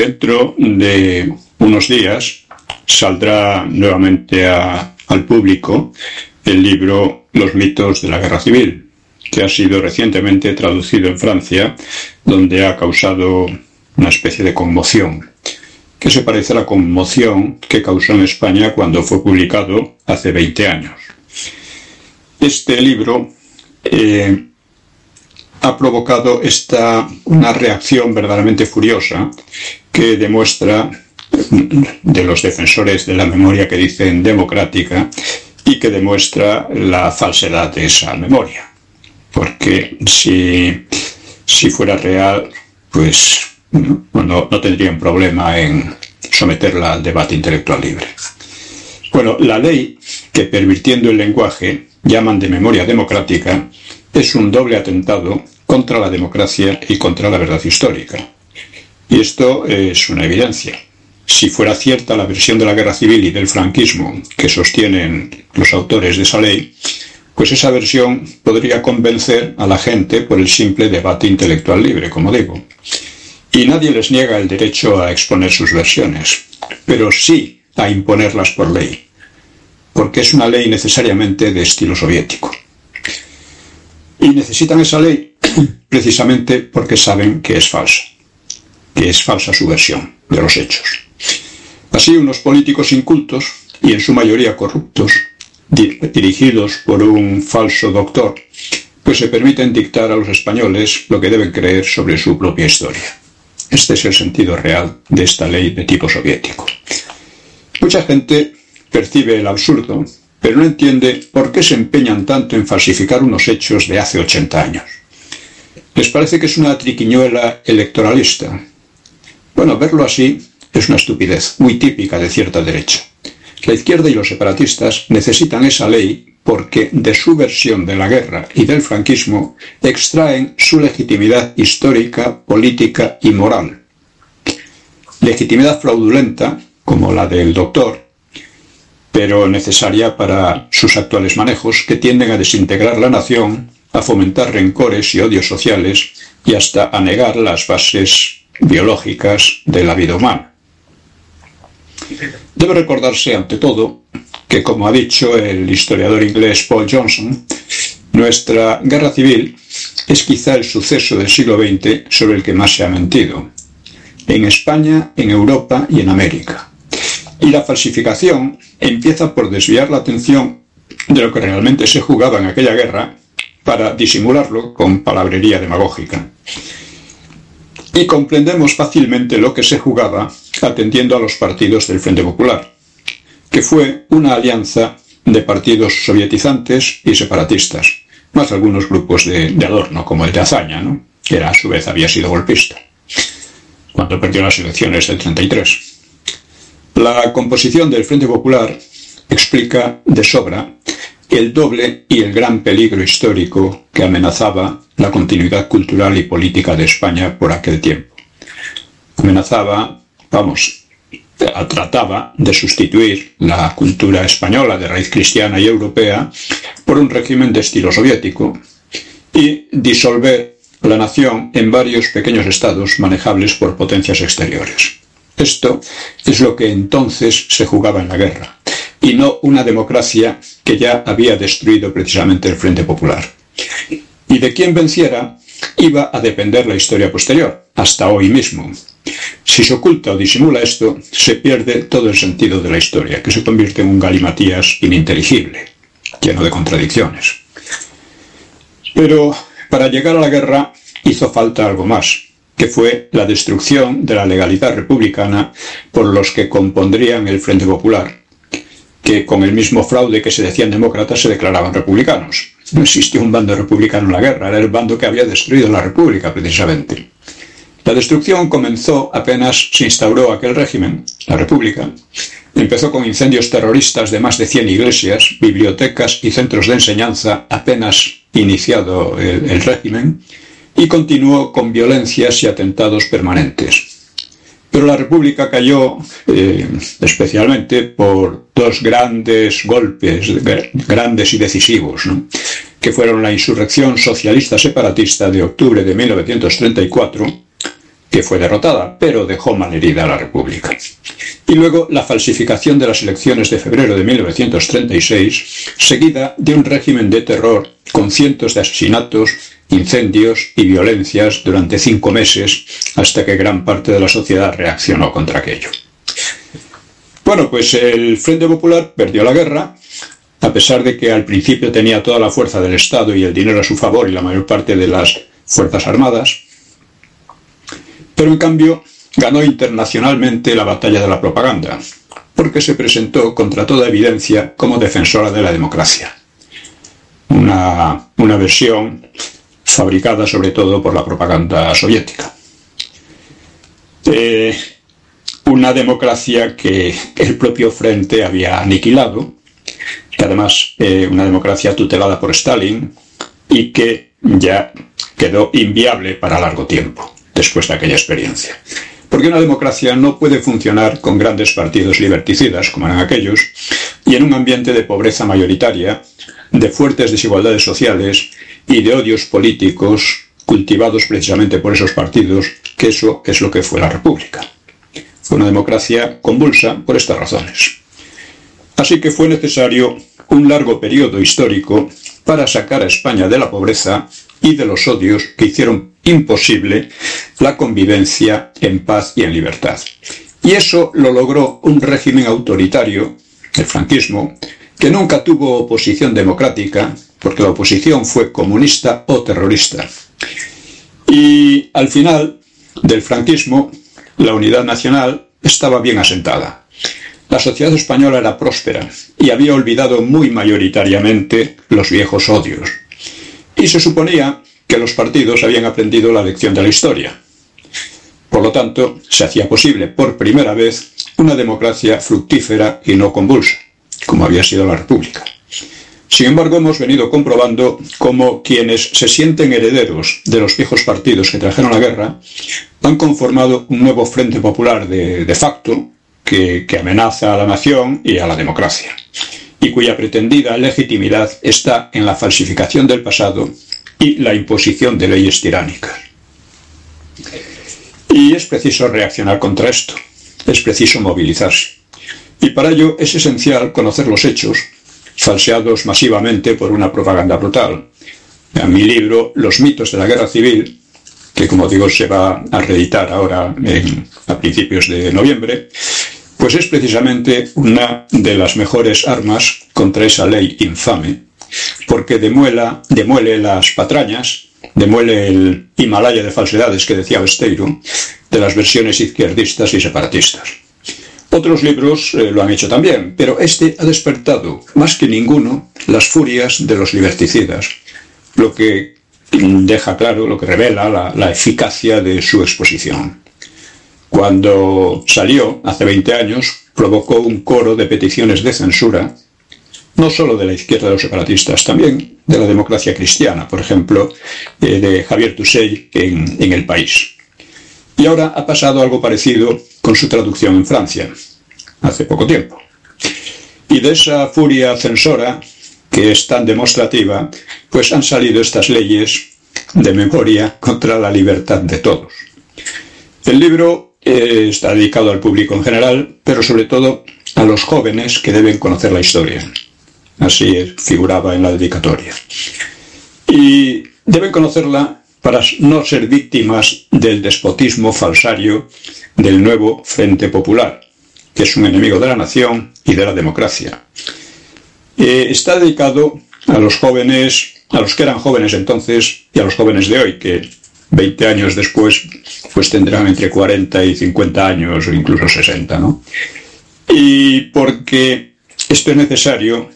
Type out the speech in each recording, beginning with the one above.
Dentro de unos días saldrá nuevamente al público el libro Los mitos de la guerra civil, que ha sido recientemente traducido en Francia, donde ha causado una especie de conmoción, que se parece a la conmoción que causó en España cuando fue publicado hace 20 años. Este libro eh, ha provocado esta una reacción verdaderamente furiosa que demuestra de los defensores de la memoria que dicen democrática y que demuestra la falsedad de esa memoria. Porque si, si fuera real, pues no, no tendrían problema en someterla al debate intelectual libre. Bueno, la ley que pervirtiendo el lenguaje llaman de memoria democrática es un doble atentado contra la democracia y contra la verdad histórica. Y esto es una evidencia. Si fuera cierta la versión de la guerra civil y del franquismo que sostienen los autores de esa ley, pues esa versión podría convencer a la gente por el simple debate intelectual libre, como digo. Y nadie les niega el derecho a exponer sus versiones, pero sí a imponerlas por ley, porque es una ley necesariamente de estilo soviético. Y necesitan esa ley precisamente porque saben que es falsa, que es falsa su versión de los hechos. Así, unos políticos incultos, y en su mayoría corruptos, di- dirigidos por un falso doctor, pues se permiten dictar a los españoles lo que deben creer sobre su propia historia. Este es el sentido real de esta ley de tipo soviético. Mucha gente percibe el absurdo, pero no entiende por qué se empeñan tanto en falsificar unos hechos de hace 80 años. Les parece que es una triquiñuela electoralista. Bueno, verlo así es una estupidez muy típica de cierta derecha. La izquierda y los separatistas necesitan esa ley porque de su versión de la guerra y del franquismo extraen su legitimidad histórica, política y moral. Legitimidad fraudulenta, como la del doctor, pero necesaria para sus actuales manejos que tienden a desintegrar la nación, a fomentar rencores y odios sociales y hasta a negar las bases biológicas de la vida humana. Debe recordarse ante todo que, como ha dicho el historiador inglés Paul Johnson, nuestra guerra civil es quizá el suceso del siglo XX sobre el que más se ha mentido, en España, en Europa y en América. Y la falsificación empieza por desviar la atención de lo que realmente se jugaba en aquella guerra para disimularlo con palabrería demagógica. Y comprendemos fácilmente lo que se jugaba atendiendo a los partidos del Frente Popular, que fue una alianza de partidos sovietizantes y separatistas, más algunos grupos de, adorno, como el de Azaña, ¿no? que a su vez había sido golpista, cuando perdió las elecciones del 33. La composición del Frente Popular explica de sobra el doble y el gran peligro histórico que amenazaba la continuidad cultural y política de España por aquel tiempo. Amenazaba, vamos, trataba de sustituir la cultura española de raíz cristiana y europea por un régimen de estilo soviético y disolver la nación en varios pequeños estados manejables por potencias exteriores. Esto es lo que entonces se jugaba en la guerra, y no una democracia que ya había destruido precisamente el Frente Popular. Y de quien venciera iba a depender la historia posterior, hasta hoy mismo. Si se oculta o disimula esto, se pierde todo el sentido de la historia, que se convierte en un galimatías ininteligible, lleno de contradicciones. Pero para llegar a la guerra hizo falta algo más, que fue la destrucción de la legalidad republicana por los que compondrían el Frente Popular, que con el mismo fraude que se decían demócratas se declaraban republicanos. No existió un bando republicano en la guerra, era el bando que había destruido la República precisamente. La destrucción comenzó apenas se instauró aquel régimen, la República. Empezó con incendios terroristas de más de 100 iglesias, bibliotecas y centros de enseñanza apenas iniciado el, el régimen y continuó con violencias y atentados permanentes. Pero la República cayó eh, especialmente por dos grandes golpes, grandes y decisivos, ¿no? que fueron la insurrección socialista separatista de octubre de 1934, que fue derrotada, pero dejó malherida a la República. Y luego la falsificación de las elecciones de febrero de 1936, seguida de un régimen de terror con cientos de asesinatos, incendios y violencias durante cinco meses hasta que gran parte de la sociedad reaccionó contra aquello. Bueno, pues el Frente Popular perdió la guerra, a pesar de que al principio tenía toda la fuerza del Estado y el dinero a su favor y la mayor parte de las Fuerzas Armadas, pero en cambio ganó internacionalmente la batalla de la propaganda, porque se presentó contra toda evidencia como defensora de la democracia. Una, una versión fabricada sobre todo por la propaganda soviética. Eh, una democracia que el propio Frente había aniquilado, y además eh, una democracia tutelada por Stalin y que ya quedó inviable para largo tiempo después de aquella experiencia. Porque una democracia no puede funcionar con grandes partidos liberticidas, como eran aquellos, y en un ambiente de pobreza mayoritaria, de fuertes desigualdades sociales y de odios políticos cultivados precisamente por esos partidos, que eso es lo que fue la República. Fue una democracia convulsa por estas razones. Así que fue necesario un largo periodo histórico para sacar a España de la pobreza y de los odios que hicieron imposible la convivencia en paz y en libertad. Y eso lo logró un régimen autoritario, el franquismo, que nunca tuvo oposición democrática, porque la oposición fue comunista o terrorista. Y al final del franquismo, la unidad nacional estaba bien asentada. La sociedad española era próspera y había olvidado muy mayoritariamente los viejos odios. Y se suponía que los partidos habían aprendido la lección de la historia. Por lo tanto, se hacía posible por primera vez una democracia fructífera y no convulsa, como había sido la República. Sin embargo, hemos venido comprobando cómo quienes se sienten herederos de los viejos partidos que trajeron la guerra han conformado un nuevo frente popular de, facto que amenaza a la nación y a la democracia, y cuya pretendida legitimidad está en la falsificación del pasado y la imposición de leyes tiránicas. Y es preciso reaccionar contra esto, es preciso movilizarse. Y para ello es esencial conocer los hechos falseados masivamente por una propaganda brutal. En mi libro, Los mitos de la guerra civil, que como digo se va a reeditar ahora a principios de noviembre, pues es precisamente una de las mejores armas contra esa ley infame porque demuela, demuele las patrañas, demuele el Himalaya de falsedades que decía Besteiro, de las versiones izquierdistas y separatistas. Otros libros eh, lo han hecho también, pero este ha despertado, más que ninguno, las furias de los liberticidas, lo que deja claro, lo que revela la, eficacia de su exposición. Cuando salió, hace 20 años, provocó un coro de peticiones de censura, no solo de la izquierda de los separatistas, también de la democracia cristiana, por ejemplo, eh, de Javier Tusell en, El País. Y ahora ha pasado algo parecido con su traducción en Francia, hace poco tiempo. Y de esa furia censora, que es tan demostrativa, pues han salido estas leyes de memoria contra la libertad de todos. El libro eh, está dedicado al público en general, pero sobre todo a los jóvenes que deben conocer la historia. Así figuraba en la dedicatoria. Y deben conocerla para no ser víctimas del despotismo falsario del nuevo Frente Popular, que es un enemigo de la nación y de la democracia. Eh, está dedicado a los jóvenes, a los que eran jóvenes entonces y a los jóvenes de hoy, que 20 años después pues tendrán entre 40 y 50 años o incluso 60, ¿no? Y porque esto es necesario,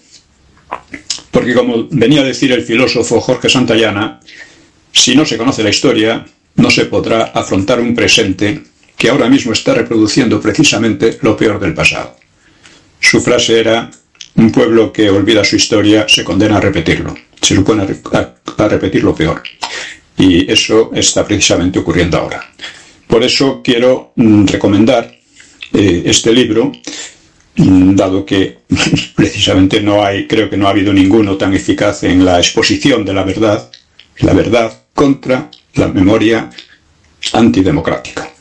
porque como venía a decir el filósofo Jorge Santayana, si no se conoce la historia, no se podrá afrontar un presente que ahora mismo está reproduciendo precisamente lo peor del pasado. Su frase era, un pueblo que olvida su historia se condena a repetirlo, se supone a, repetir lo peor. Y eso está precisamente ocurriendo ahora. Por eso quiero mm, recomendar eh, este libro, dado que precisamente no hay, creo que no ha habido ninguno tan eficaz en la exposición de la verdad, la verdad contra la memoria antidemocrática.